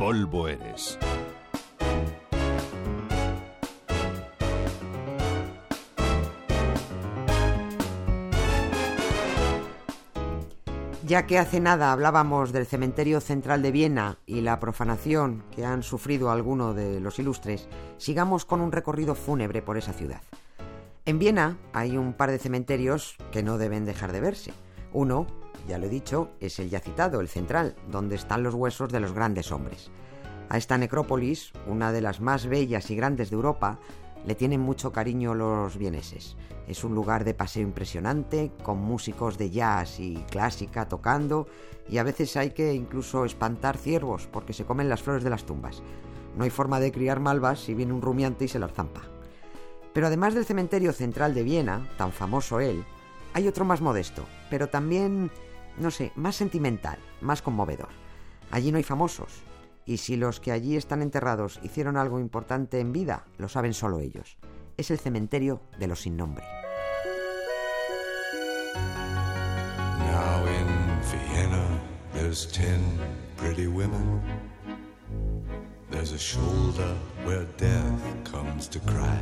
polvo eres. Ya que hace nada hablábamos del cementerio central de Viena y la profanación que han sufrido algunos de los ilustres, sigamos con un recorrido fúnebre por esa ciudad. En Viena hay un par de cementerios que no deben dejar de verse. Uno, ya lo he dicho, es el ya citado, el central, donde están los huesos de los grandes hombres. A esta necrópolis, una de las más bellas y grandes de Europa, le tienen mucho cariño los vieneses. Es un lugar de paseo impresionante, con músicos de jazz y clásica tocando, y a veces hay que incluso espantar ciervos porque se comen las flores de las tumbas. No hay forma de criar malvas si viene un rumiante y se las zampa. Pero además del cementerio central de Viena, tan famoso él, hay otro más modesto, pero también, no sé, más sentimental, más conmovedor. Allí no hay famosos, y si los que allí están enterrados hicieron algo importante en vida, lo saben solo ellos. Es el cementerio de los sin nombre. Now in Vienna, there's ten pretty women. There's a shoulder where death comes to cry.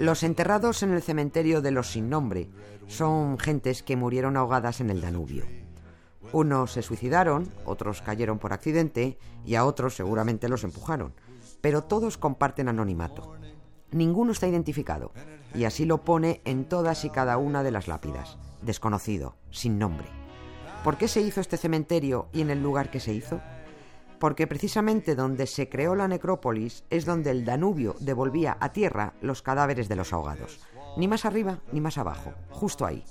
Los enterrados en el cementerio de los sin nombre son gentes que murieron ahogadas en el Danubio. Unos se suicidaron, otros cayeron por accidente y a otros seguramente los empujaron, pero todos comparten anonimato. Ninguno está identificado y así lo pone en todas y cada una de las lápidas, desconocido, sin nombre. ¿Por qué se hizo este cementerio y en el lugar que se hizo? Porque precisamente donde se creó la necrópolis es donde el Danubio devolvía a tierra los cadáveres de los ahogados. Ni más arriba ni más abajo, justo ahí.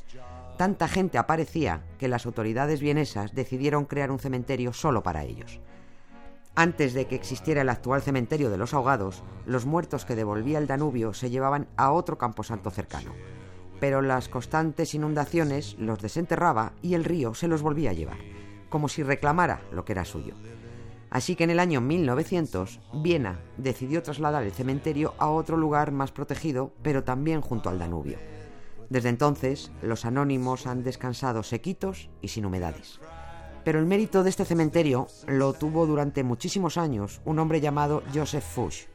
Tanta gente aparecía que las autoridades vienesas decidieron crear un cementerio solo para ellos. Antes de que existiera el actual cementerio de los ahogados, los muertos que devolvía el Danubio se llevaban a otro camposanto cercano. Pero las constantes inundaciones los desenterraba y el río se los volvía a llevar, como si reclamara lo que era suyo. Así que en el año 1900, Viena decidió trasladar el cementerio a otro lugar más protegido, pero también junto al Danubio. Desde entonces, los anónimos han descansado sequitos y sin humedades. Pero el mérito de este cementerio lo tuvo durante muchísimos años un hombre llamado Joseph Fuchs.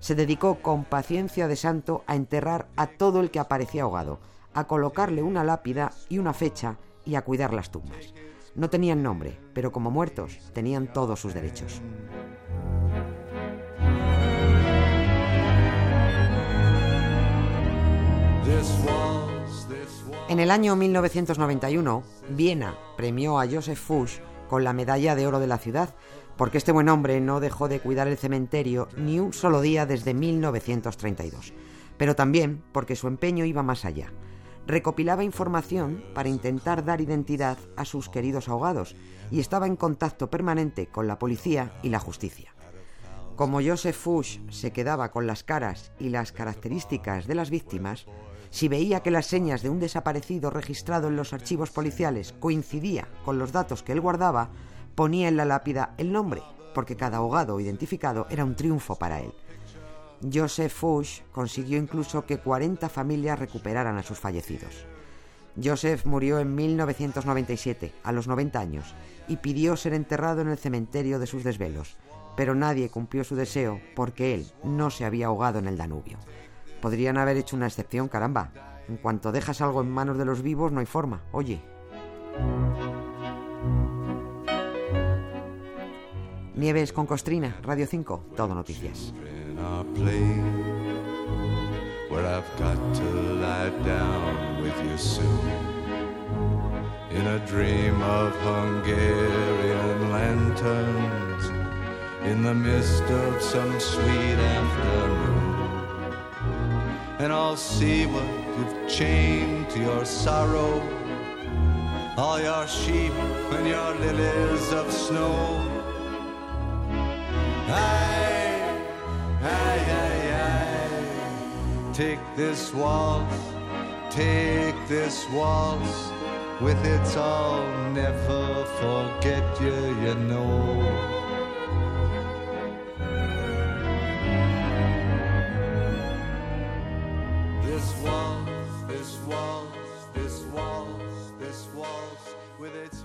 Se dedicó con paciencia de santo a enterrar a todo el que aparecía ahogado, a colocarle una lápida y una fecha y a cuidar las tumbas. No tenían nombre, pero como muertos tenían todos sus derechos. En el año 1991, Viena premió a Joseph Fuchs con la medalla de oro de la ciudad, porque este buen hombre no dejó de cuidar el cementerio ni un solo día desde 1932, pero también porque su empeño iba más allá. Recopilaba información para intentar dar identidad a sus queridos ahogados y estaba en contacto permanente con la policía y la justicia. Como Joseph Fuchs se quedaba con las caras y las características de las víctimas, si veía que las señas de un desaparecido registrado en los archivos policiales coincidía con los datos que él guardaba, ponía en la lápida el nombre, porque cada ahogado identificado era un triunfo para él. Joseph Fuchs consiguió incluso que 40 familias recuperaran a sus fallecidos. Joseph murió en 1997, a los 90 años, y pidió ser enterrado en el cementerio de sus desvelos, pero nadie cumplió su deseo porque él no se había ahogado en el Danubio. Podrían haber hecho una excepción, caramba. En cuanto dejas algo en manos de los vivos, no hay forma. Oye. Nieves con Costrina, Radio 5, Todo Noticias. Our play where I've got to lie down with you soon. In a dream of Hungarian lanterns in the mist of some sweet afternoon. And I'll see what you've chained to your sorrow all your sheep and your lilies of snow Take this waltz, take this waltz with its all. Never forget you, you know. this waltz, this waltz, this waltz with its